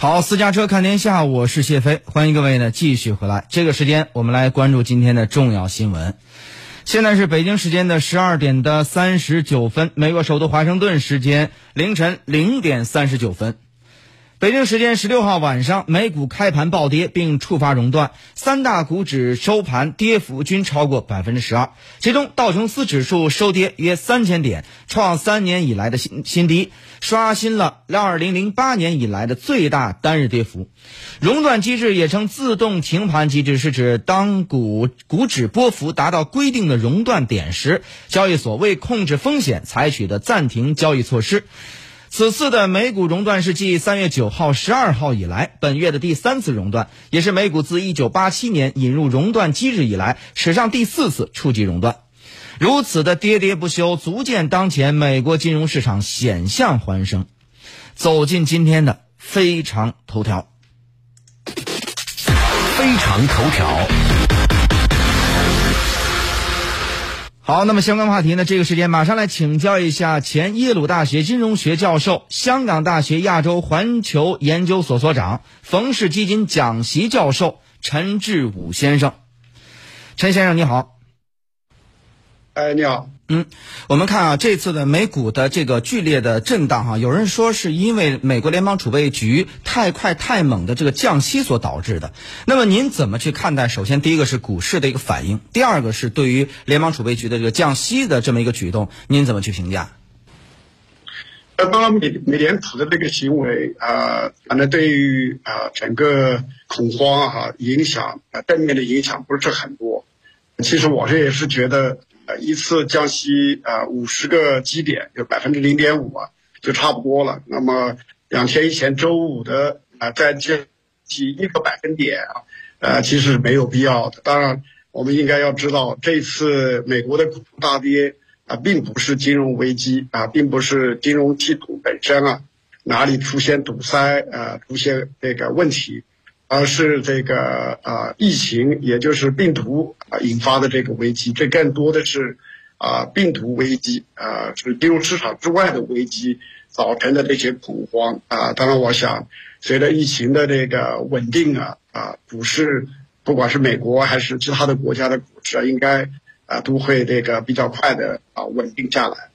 好，私家车看天下，我是谢飞，欢迎各位呢继续回来。这个时间，我们来关注今天的重要新闻。现在是北京时间的十二点的三十九分，美国首都华盛顿时间凌晨零点三十九分。北京时间十六号晚上，美股开盘暴跌并触发熔断，三大股指收盘跌幅均超过百分之十二。其中，道琼斯指数收跌约三千点，创三年以来的新新低，刷新了二零零八年以来的最大单日跌幅。熔断机制也称自动停盘机制，是指当股股指波幅达到规定的熔断点时，交易所为控制风险采取的暂停交易措施。此次的美股熔断是继三月九号、十二号以来，本月的第三次熔断，也是美股自一九八七年引入熔断机制以来史上第四次触及熔断。如此的跌跌不休，足见当前美国金融市场险象环生。走进今天的非常头条，非常头条。好，那么相关话题呢？这个时间马上来请教一下前耶鲁大学金融学教授、香港大学亚洲环球研究所所长、冯氏基金讲席教授陈志武先生。陈先生，你好。哎，你好。嗯，我们看啊，这次的美股的这个剧烈的震荡哈，有人说是因为美国联邦储备局太快太猛的这个降息所导致的。那么您怎么去看待？首先，第一个是股市的一个反应，第二个是对于联邦储备局的这个降息的这么一个举动，您怎么去评价？呃，当然，美美联储的这个行为啊，反正对于啊整个恐慌哈影响啊正面的影响不是很多。其实我这也是觉得。呃，一次降息啊，五十个基点，就百分之零点五啊，就差不多了。那么两天以前周五的啊，再降息一个百分点啊，呃，其实没有必要的。当然，我们应该要知道，这次美国的股市大跌啊，并不是金融危机啊，并不是金融系统本身啊哪里出现堵塞啊，出现这个问题。而是这个啊，疫情也就是病毒啊引发的这个危机，这更多的是啊病毒危机啊，是金融市场之外的危机造成的这些恐慌啊。当然，我想随着疫情的这个稳定啊啊，股市不管是美国还是其他的国家的股市啊，应该啊都会这个比较快的啊稳定下来。